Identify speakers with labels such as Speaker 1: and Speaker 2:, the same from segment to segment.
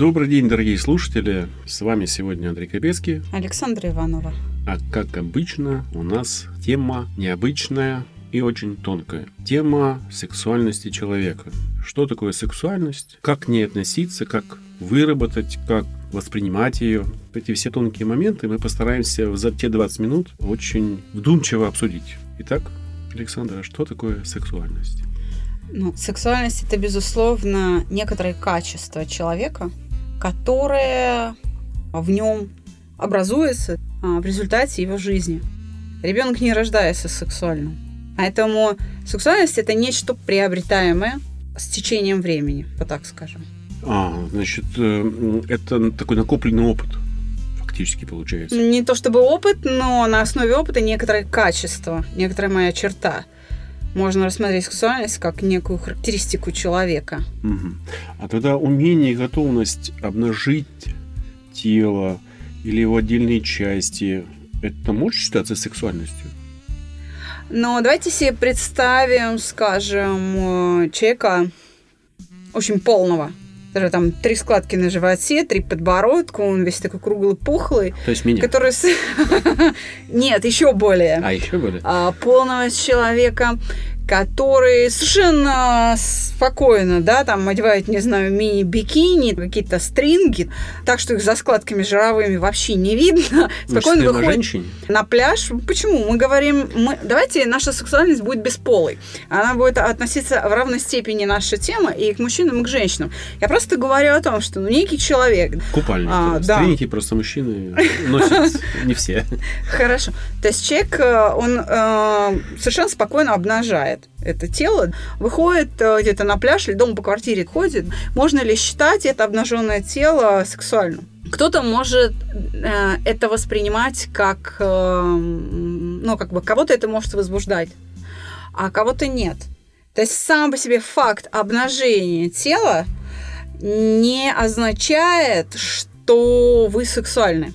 Speaker 1: Добрый день, дорогие слушатели. С вами сегодня Андрей Капецкий.
Speaker 2: Александра Иванова.
Speaker 1: А как обычно, у нас тема необычная и очень тонкая. Тема сексуальности человека. Что такое сексуальность? Как к ней относиться? Как выработать? Как воспринимать ее? Эти все тонкие моменты мы постараемся за те 20 минут очень вдумчиво обсудить. Итак, Александра, что такое сексуальность?
Speaker 2: Ну, сексуальность это, безусловно, некоторые качества человека, которые в нем образуются а, в результате его жизни. Ребенок не рождается сексуальным. Поэтому сексуальность это нечто приобретаемое с течением времени, вот так скажем.
Speaker 1: А, значит, э, это такой накопленный опыт фактически получается.
Speaker 2: Не то чтобы опыт, но на основе опыта некоторые качества, некоторая моя черта – можно рассмотреть сексуальность как некую характеристику человека.
Speaker 1: Угу. А тогда умение и готовность обнажить тело или его отдельные части, это может считаться сексуальностью?
Speaker 2: Но давайте себе представим, скажем, э, человека очень полного, даже там три складки на животе, три подбородка, он весь такой круглый, пухлый.
Speaker 1: То есть меня?
Speaker 2: Который... Нет, еще более.
Speaker 1: А, еще более?
Speaker 2: А, полного человека, который совершенно спокойно, да, там одевают, не знаю, мини-бикини, какие-то стринги, так что их за складками жировыми вообще не видно.
Speaker 1: Спокойно выходит на, женщине?
Speaker 2: на пляж. Почему? Мы говорим, мы, давайте наша сексуальность будет бесполой. Она будет относиться в равной степени наша тема и к мужчинам, и к женщинам. Я просто говорю о том, что ну, некий человек...
Speaker 1: Купальник. А, да. Стринги просто мужчины носят не все.
Speaker 2: Хорошо. То есть человек, э, он э, совершенно спокойно обнажает это тело, выходит э, где-то на пляж или дома по квартире ходит, можно ли считать это обнаженное тело сексуальным? Кто-то может э, это воспринимать как, э, ну, как бы кого-то это может возбуждать, а кого-то нет. То есть сам по себе факт обнажения тела не означает, что вы сексуальны.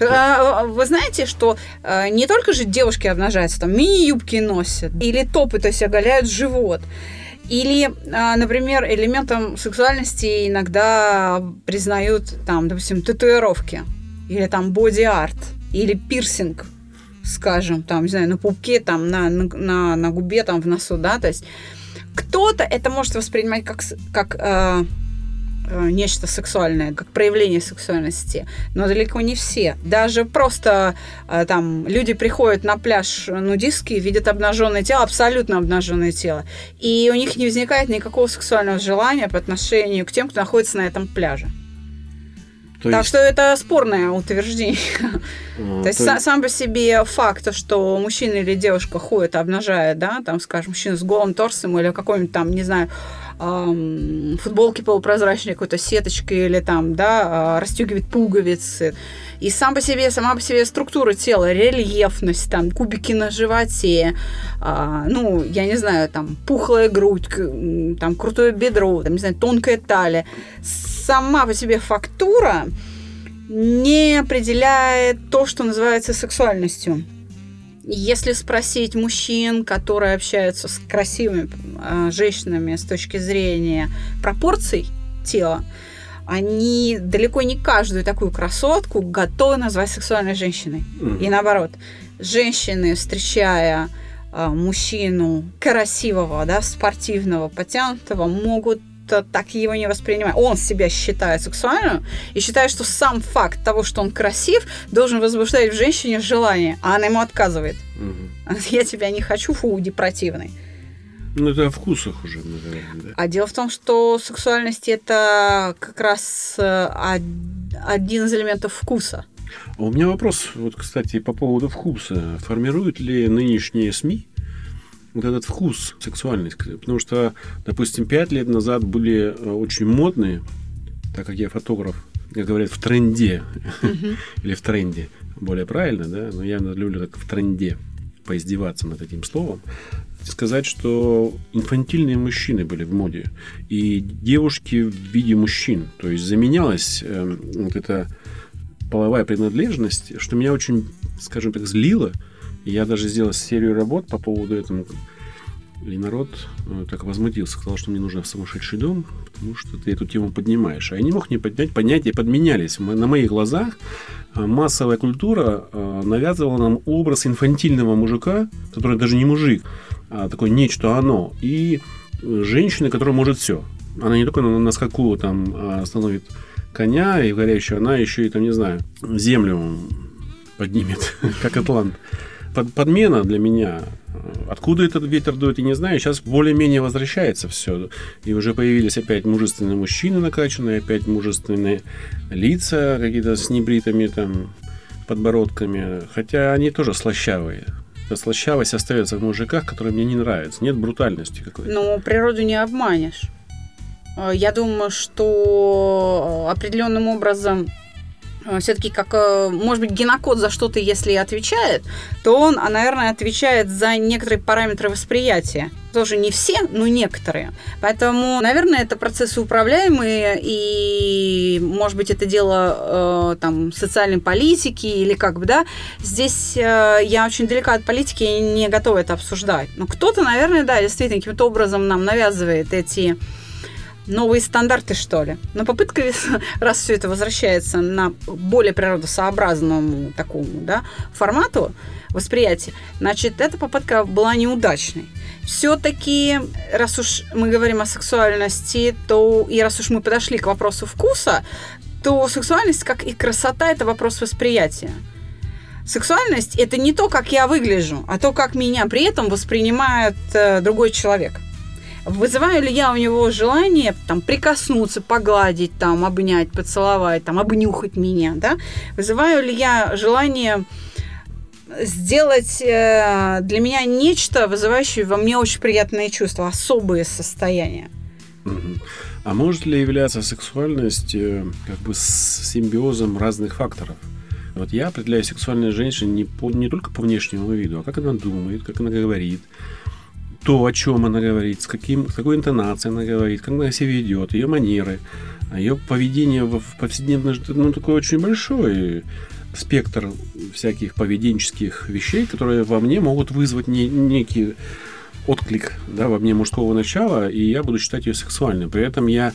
Speaker 2: А, вы знаете, что а, не только же девушки обнажаются, там мини-юбки носят, или топы, то есть оголяют живот. Или, а, например, элементом сексуальности иногда признают, там, допустим, татуировки, или там боди-арт, или пирсинг, скажем, там, не знаю, на пупке, там, на, на, на губе, там, в носу, да, то есть кто-то это может воспринимать как, как Э, нечто сексуальное, как проявление сексуальности, но далеко не все. Даже просто э, там люди приходят на пляж нудистский, видят обнаженное тело, абсолютно обнаженное тело, и у них не возникает никакого сексуального желания по отношению к тем, кто находится на этом пляже. То так есть... что это спорное утверждение. А, то есть то... сам по себе факт, что мужчина или девушка ходит, обнажает, да, там, скажем, мужчина с голым торсом или какой-нибудь там, не знаю, футболки полупрозрачной какой-то сеточкой или там, да, расстегивает пуговицы. И сам по себе, сама по себе структура тела, рельефность, там, кубики на животе, а, ну, я не знаю, там, пухлая грудь, там, крутое бедро, там, не знаю, тонкая талия. Сама по себе фактура не определяет то, что называется сексуальностью. Если спросить мужчин, которые общаются с красивыми э, женщинами с точки зрения пропорций тела, они далеко не каждую такую красотку готовы назвать сексуальной женщиной. Mm-hmm. И наоборот, женщины, встречая э, мужчину красивого, да, спортивного, потянутого, могут так его не воспринимает. Он себя считает сексуальным и считает, что сам факт того, что он красив, должен возбуждать в женщине желание, а она ему отказывает. Угу. Я тебя не хочу, фу, уди противный.
Speaker 1: Ну, это о вкусах уже, наверное. Да.
Speaker 2: А дело в том, что сексуальность это как раз э, один из элементов вкуса.
Speaker 1: А у меня вопрос, вот, кстати, по поводу вкуса. Формируют ли нынешние СМИ вот этот вкус сексуальность. Потому что, допустим, пять лет назад были э, очень модные, так как я фотограф, как говорят, в тренде. Или в тренде, более правильно, да, но я люблю так в тренде поиздеваться над этим словом, сказать, что инфантильные мужчины были в моде, и девушки в виде мужчин, то есть заменялась э, вот эта половая принадлежность, что меня очень, скажем так, злило, я даже сделал серию работ по поводу этого. И народ э, так возмутился, сказал, что мне нужно в сумасшедший дом, потому что ты эту тему поднимаешь. А я не мог не поднять, понятия подменялись. На моих глазах э, массовая культура э, навязывала нам образ инфантильного мужика, который даже не мужик, а такое нечто оно, и женщины, которая может все. Она не только на, на скаку там остановит коня и горящую, она еще и там, не знаю, землю поднимет, как атлант. Под, подмена для меня Откуда этот ветер дует, я не знаю. Сейчас более-менее возвращается все. И уже появились опять мужественные мужчины накачанные, опять мужественные лица какие-то с небритыми там подбородками. Хотя они тоже слащавые. Эта слащавость остается в мужиках, которые мне не нравятся. Нет брутальности какой-то.
Speaker 2: Ну, природу не обманешь. Я думаю, что определенным образом Э, все-таки как, э, может быть, генокод за что-то, если и отвечает, то он, а, наверное, отвечает за некоторые параметры восприятия. Тоже не все, но некоторые. Поэтому, наверное, это процессы управляемые, и, может быть, это дело э, там, социальной политики или как бы, да. Здесь э, я очень далека от политики и не готова это обсуждать. Но кто-то, наверное, да, действительно, каким-то образом нам навязывает эти новые стандарты, что ли. Но попытка, раз все это возвращается на более природосообразному такому да, формату восприятия, значит, эта попытка была неудачной. Все-таки, раз уж мы говорим о сексуальности, то и раз уж мы подошли к вопросу вкуса, то сексуальность, как и красота, это вопрос восприятия. Сексуальность – это не то, как я выгляжу, а то, как меня при этом воспринимает э, другой человек – Вызываю ли я у него желание там прикоснуться, погладить, там, обнять, поцеловать, там, обнюхать меня, да? Вызываю ли я желание сделать э, для меня нечто, вызывающее во мне очень приятные чувства, особые состояния.
Speaker 1: А может ли являться сексуальность э, как бы с симбиозом разных факторов? Вот я определяю сексуальную женщину не, по, не только по внешнему виду, а как она думает, как она говорит, то, о чем она говорит, с, каким, с какой интонацией она говорит, как она себя ведет, ее манеры, ее поведение в, в повседневной ну, такой очень большой спектр всяких поведенческих вещей, которые во мне могут вызвать не, некий отклик да, во мне мужского начала, и я буду считать ее сексуальной. При этом я,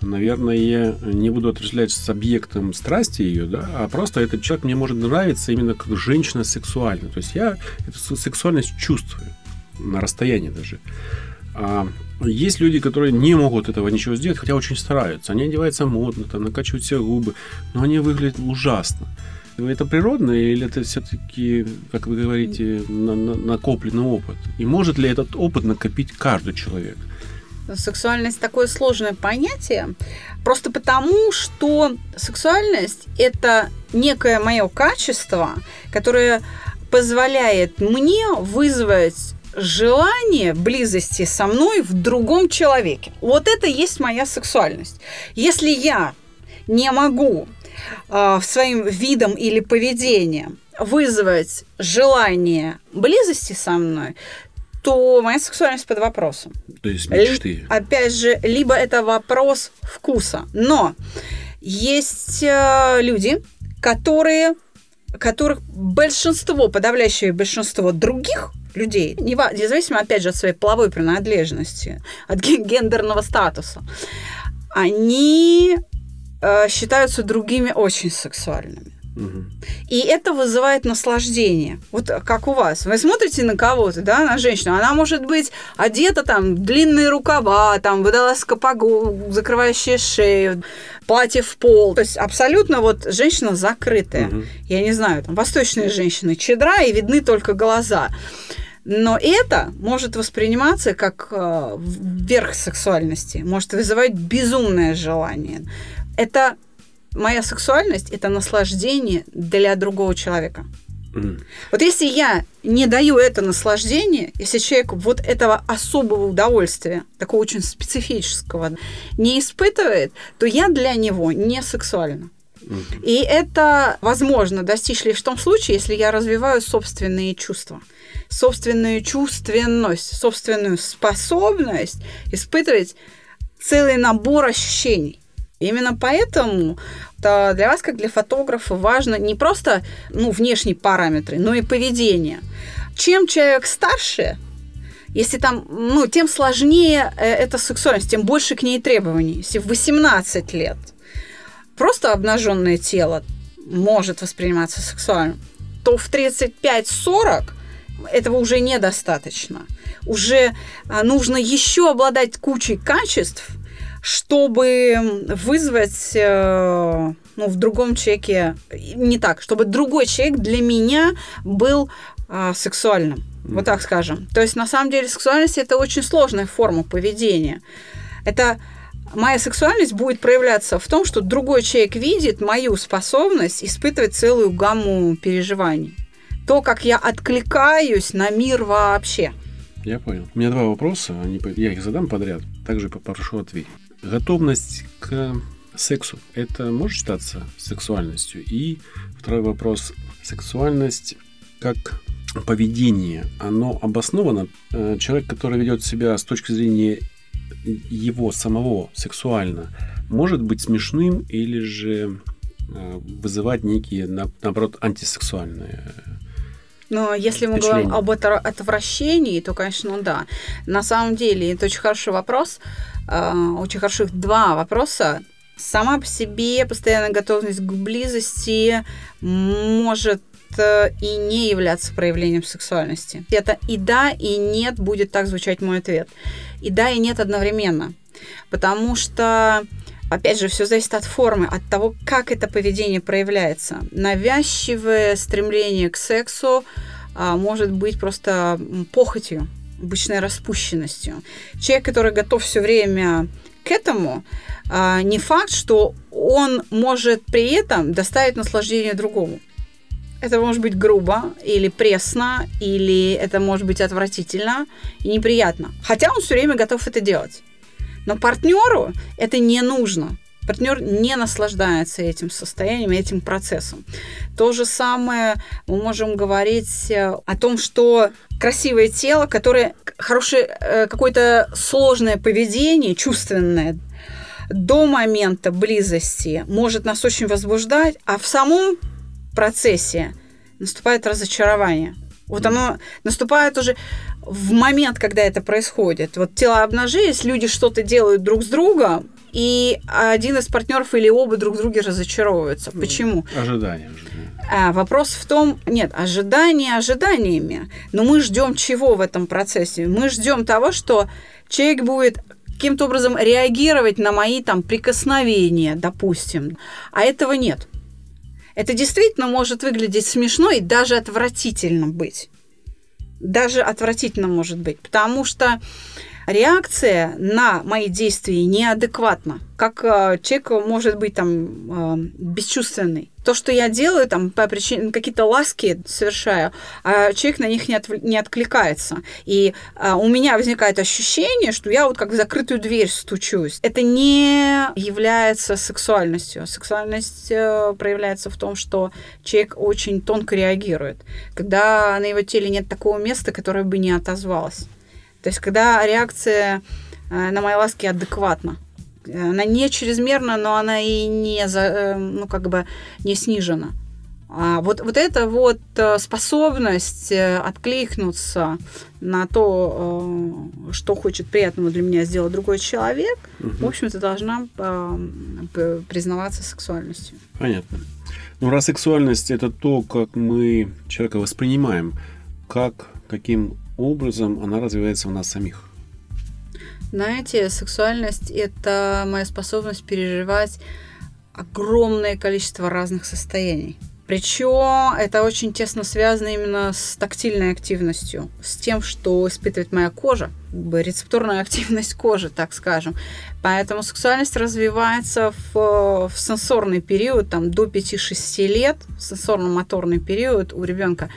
Speaker 1: наверное, не буду отождествлять с объектом страсти ее, да, а просто этот человек мне может нравиться именно как женщина сексуальная. То есть я эту сексуальность чувствую на расстоянии даже. А есть люди, которые не могут этого ничего сделать, хотя очень стараются. Они одеваются модно, там, накачивают себе губы, но они выглядят ужасно. Это природно или это все-таки, как вы говорите, на, на, накопленный опыт? И может ли этот опыт накопить каждый человек?
Speaker 2: Сексуальность такое сложное понятие, просто потому, что сексуальность это некое мое качество, которое позволяет мне вызвать желание близости со мной в другом человеке. Вот это есть моя сексуальность. Если я не могу э, своим видом или поведением вызвать желание близости со мной, то моя сексуальность под вопросом.
Speaker 1: То есть мечты.
Speaker 2: Опять же, либо это вопрос вкуса. Но есть э, люди, которые, которых большинство, подавляющее большинство других людей, независимо, опять же, от своей половой принадлежности, от гендерного статуса, они э, считаются другими очень сексуальными. И это вызывает наслаждение. Вот как у вас. Вы смотрите на кого-то, да, на женщину. Она может быть одета там, длинные рукава, там, водолазка закрывающая шею, платье в пол. То есть абсолютно вот женщина закрытая. Угу. Я не знаю, там, восточные женщины, чедра, и видны только глаза. Но это может восприниматься как э, верх сексуальности, может вызывать безумное желание. Это моя сексуальность, это наслаждение для другого человека. Mm. Вот если я не даю это наслаждение, если человек вот этого особого удовольствия, такого очень специфического, не испытывает, то я для него не сексуальна. И это возможно достичь лишь в том случае, если я развиваю собственные чувства собственную чувственность, собственную способность испытывать целый набор ощущений. Именно поэтому то для вас, как для фотографа, важно не просто ну, внешние параметры, но и поведение. Чем человек старше, Если там, ну, тем сложнее э, эта сексуальность, тем больше к ней требований. Если в 18 лет просто обнаженное тело может восприниматься сексуальным, то в 35-40 этого уже недостаточно. Уже а, нужно еще обладать кучей качеств, чтобы вызвать э, ну, в другом человеке, не так, чтобы другой человек для меня был а, сексуальным. Mm. Вот так скажем. То есть, на самом деле, сексуальность это очень сложная форма поведения. Это моя сексуальность будет проявляться в том, что другой человек видит мою способность испытывать целую гамму переживаний. То, как я откликаюсь на мир вообще.
Speaker 1: Я понял. У меня два вопроса, они, я их задам подряд, также попрошу ответить. Готовность к сексу – это может считаться сексуальностью? И второй вопрос – сексуальность как поведение, оно обосновано? Э, человек, который ведет себя с точки зрения его самого сексуально, может быть смешным или же э, вызывать некие, наоборот, антисексуальные
Speaker 2: но если мы говорим об отвращении, то, конечно, да. На самом деле, это очень хороший вопрос. Э, очень хороших два вопроса. Сама по себе постоянная готовность к близости может Э, и не являться проявлением сексуальности. Это и да, и нет будет так звучать мой ответ. И да, и нет одновременно. Потому что Опять же, все зависит от формы, от того, как это поведение проявляется. Навязчивое стремление к сексу а, может быть просто похотью, обычной распущенностью. Человек, который готов все время к этому, а, не факт, что он может при этом доставить наслаждение другому. Это может быть грубо или пресно, или это может быть отвратительно и неприятно. Хотя он все время готов это делать. Но партнеру это не нужно. Партнер не наслаждается этим состоянием, этим процессом. То же самое мы можем говорить э, о том, что красивое тело, которое хорошее э, какое-то сложное поведение, чувственное, до момента близости может нас очень возбуждать, а в самом процессе наступает разочарование. Вот оно наступает уже в момент, когда это происходит. Вот тела обнажились, люди что-то делают друг с другом, и один из партнеров или оба друг друга разочаровываются. Ну, Почему?
Speaker 1: Ожидание.
Speaker 2: А, вопрос в том, нет, ожидания ожиданиями, но мы ждем чего в этом процессе? Мы ждем того, что человек будет каким-то образом реагировать на мои там прикосновения, допустим, а этого нет. Это действительно может выглядеть смешно и даже отвратительно быть. Даже отвратительно может быть, потому что реакция на мои действия неадекватна. Как э, человек может быть там э, бесчувственный. То, что я делаю, там, по причине какие-то ласки совершаю, а человек на них не, от, не откликается. И э, у меня возникает ощущение, что я вот как в закрытую дверь стучусь. Это не является сексуальностью. Сексуальность э, проявляется в том, что человек очень тонко реагирует, когда на его теле нет такого места, которое бы не отозвалось. То есть, когда реакция э, на мои ласки адекватна. Она не чрезмерна, но она и не, за, э, ну, как бы не снижена. А вот, вот эта вот э, способность откликнуться на то, что хочет приятного для меня сделать другой человек, угу. в общем-то, должна признаваться сексуальностью.
Speaker 1: Понятно. Ну, раз сексуальность это то, как мы человека воспринимаем, как, каким образом она развивается у нас самих?
Speaker 2: Знаете, сексуальность – это моя способность переживать огромное количество разных состояний. Причем это очень тесно связано именно с тактильной активностью, с тем, что испытывает моя кожа, рецепторная активность кожи, так скажем. Поэтому сексуальность развивается в, в сенсорный период, там, до 5-6 лет, сенсорно-моторный период у ребенка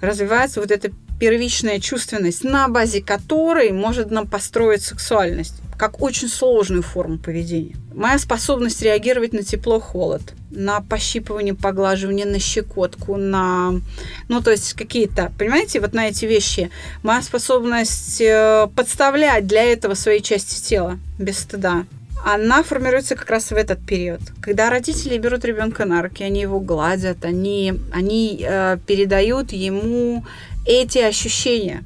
Speaker 2: развивается вот эта первичная чувственность, на базе которой может нам построить сексуальность как очень сложную форму поведения. Моя способность реагировать на тепло-холод, на пощипывание, поглаживание, на щекотку, на... Ну, то есть какие-то, понимаете, вот на эти вещи. Моя способность э, подставлять для этого свои части тела без стыда. Она формируется как раз в этот период. Когда родители берут ребенка на руки, они его гладят, они, они э, передают ему эти ощущения.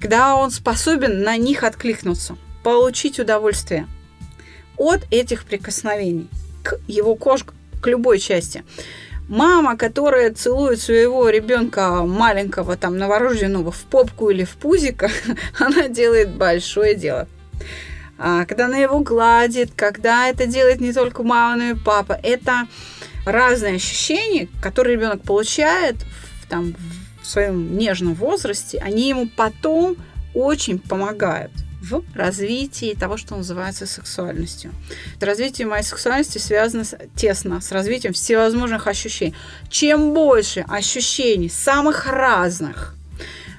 Speaker 2: когда он способен на них откликнуться, получить удовольствие от этих прикосновений к его коже, к любой части. Мама, которая целует своего ребенка маленького, там, новорожденного в попку или в пузико, она делает большое дело. А, когда она его гладит, когда это делает не только мама, но и папа, это разные ощущения, которые ребенок получает в, там, своем нежном возрасте, они ему потом очень помогают в развитии того, что называется сексуальностью. Развитие моей сексуальности связано с, тесно с развитием всевозможных ощущений. Чем больше ощущений самых разных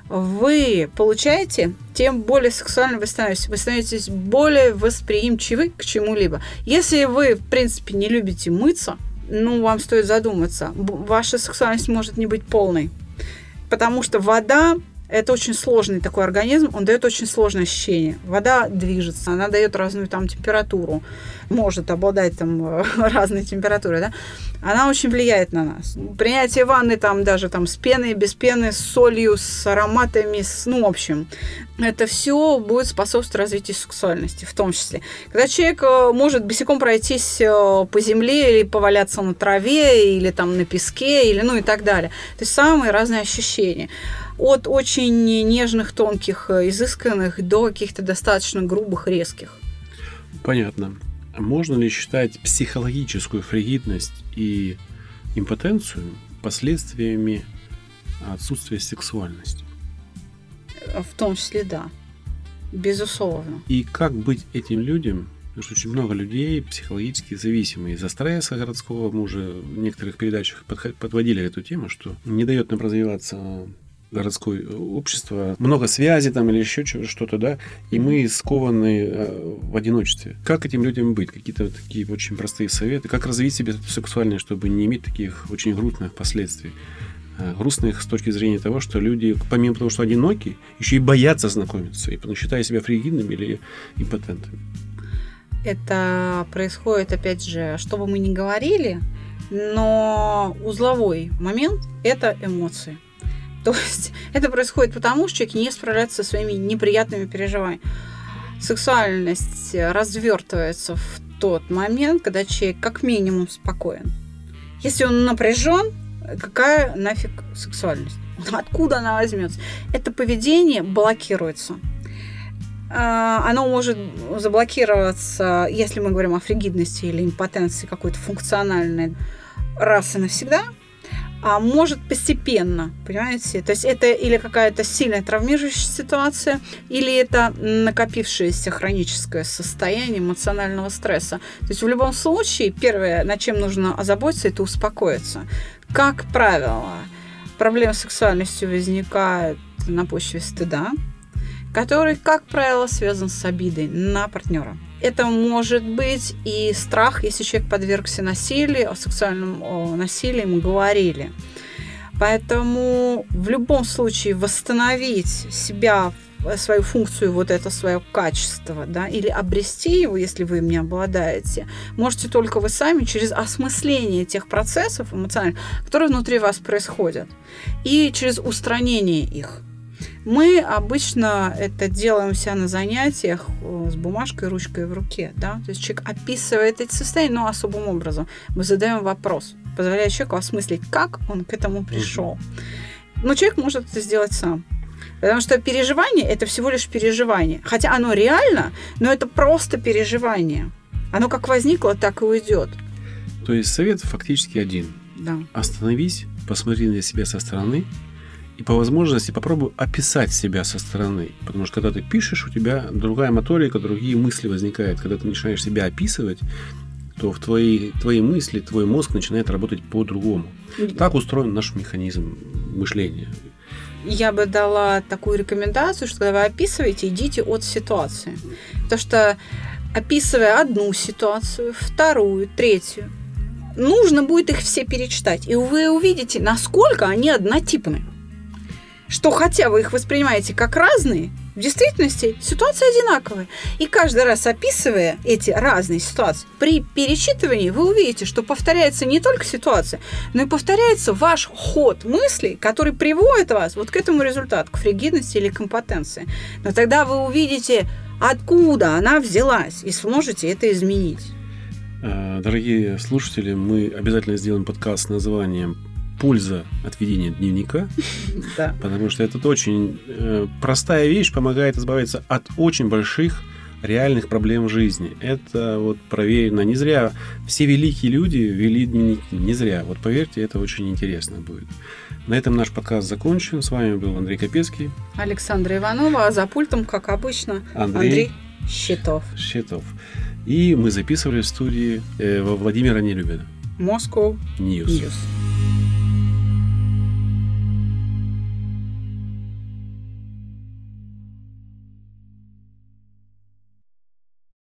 Speaker 2: вы получаете, тем более сексуально вы становитесь. Вы становитесь более восприимчивы к чему-либо. Если вы, в принципе, не любите мыться, ну, вам стоит задуматься. Ваша сексуальность может не быть полной. Потому что вода это очень сложный такой организм, он дает очень сложное ощущение. Вода движется, она дает разную там температуру, может обладать там разной температурой, да. Она очень влияет на нас. Принятие ванны там даже там с пеной, без пены, с солью, с ароматами, с, ну, в общем, это все будет способствовать развитию сексуальности, в том числе. Когда человек э, может босиком пройтись э, по земле или поваляться на траве, или там на песке, или ну и так далее. То есть самые разные ощущения от очень нежных, тонких, э, изысканных до каких-то достаточно грубых, резких.
Speaker 1: Понятно. Можно ли считать психологическую фригидность и импотенцию последствиями отсутствия сексуальности?
Speaker 2: В том числе, да. Безусловно.
Speaker 1: И как быть этим людям, Потому что очень много людей психологически зависимые из-за стресса городского. Мы уже в некоторых передачах подводили эту тему, что не дает нам развиваться городское общество, много связи там или еще что-то, да, и мы скованы э, в одиночестве. Как этим людям быть? Какие-то такие очень простые советы. Как развить себя сексуально, чтобы не иметь таких очень грустных последствий? Э, грустных с точки зрения того, что люди, помимо того, что одиноки, еще и боятся знакомиться, и считая себя фригидными или импотентами.
Speaker 2: Это происходит, опять же, что бы мы ни говорили, но узловой момент – это эмоции – то есть это происходит потому, что человек не справляется со своими неприятными переживаниями. Сексуальность развертывается в тот момент, когда человек как минимум спокоен. Если он напряжен, какая нафиг сексуальность? Откуда она возьмется? Это поведение блокируется. А, оно может заблокироваться, если мы говорим о фригидности или импотенции какой-то функциональной, раз и навсегда – а может постепенно, понимаете? То есть это или какая-то сильная травмирующая ситуация, или это накопившееся хроническое состояние эмоционального стресса. То есть в любом случае, первое, над чем нужно озаботиться, это успокоиться. Как правило, проблемы с сексуальностью возникают на почве стыда, который, как правило, связан с обидой на партнера. Это может быть и страх, если человек подвергся насилию, о сексуальном о насилии мы говорили. Поэтому в любом случае восстановить себя, свою функцию, вот это свое качество, да, или обрести его, если вы им не обладаете, можете только вы сами через осмысление тех процессов эмоциональных, которые внутри вас происходят, и через устранение их. Мы обычно это делаем себя на занятиях э, с бумажкой, ручкой в руке. Да? То есть человек описывает эти состояния, но особым образом. Мы задаем вопрос, позволяя человеку осмыслить, как он к этому пришел. Но человек может это сделать сам. Потому что переживание – это всего лишь переживание. Хотя оно реально, но это просто переживание. Оно как возникло, так и уйдет.
Speaker 1: То есть совет фактически один.
Speaker 2: Да.
Speaker 1: Остановись, посмотри на себя со стороны, и по возможности попробуй описать себя со стороны. Потому что когда ты пишешь, у тебя другая моторика, другие мысли возникают. Когда ты начинаешь себя описывать, то в твои, твои мысли, твой мозг начинает работать по-другому. Так устроен наш механизм мышления.
Speaker 2: Я бы дала такую рекомендацию, что когда вы описываете, идите от ситуации. Потому что описывая одну ситуацию, вторую, третью, нужно будет их все перечитать. И вы увидите, насколько они однотипны что хотя вы их воспринимаете как разные, В действительности ситуация одинаковая. И каждый раз описывая эти разные ситуации, при перечитывании вы увидите, что повторяется не только ситуация, но и повторяется ваш ход мыслей, который приводит вас вот к этому результату, к фригидности или компетенции. Но тогда вы увидите, откуда она взялась, и сможете это изменить.
Speaker 1: Э, дорогие слушатели, мы обязательно сделаем подкаст с названием «Польза от ведения дневника»,
Speaker 2: Да.
Speaker 1: потому что это очень э, простая вещь, помогает избавиться от очень больших реальных проблем в жизни. Это вот проверено. Не зря все великие люди вели дневники. Не зря. Вот поверьте, это очень интересно будет. На этом наш подкаст закончен. С вами был Андрей Капецкий,
Speaker 2: Александра Иванова, а за пультом, как обычно,
Speaker 1: Андрей,
Speaker 2: Андрей Щитов.
Speaker 1: Щитов. И мы записывали в студии э, во Владимира Нелюбина.
Speaker 2: Москва
Speaker 1: News.
Speaker 2: News.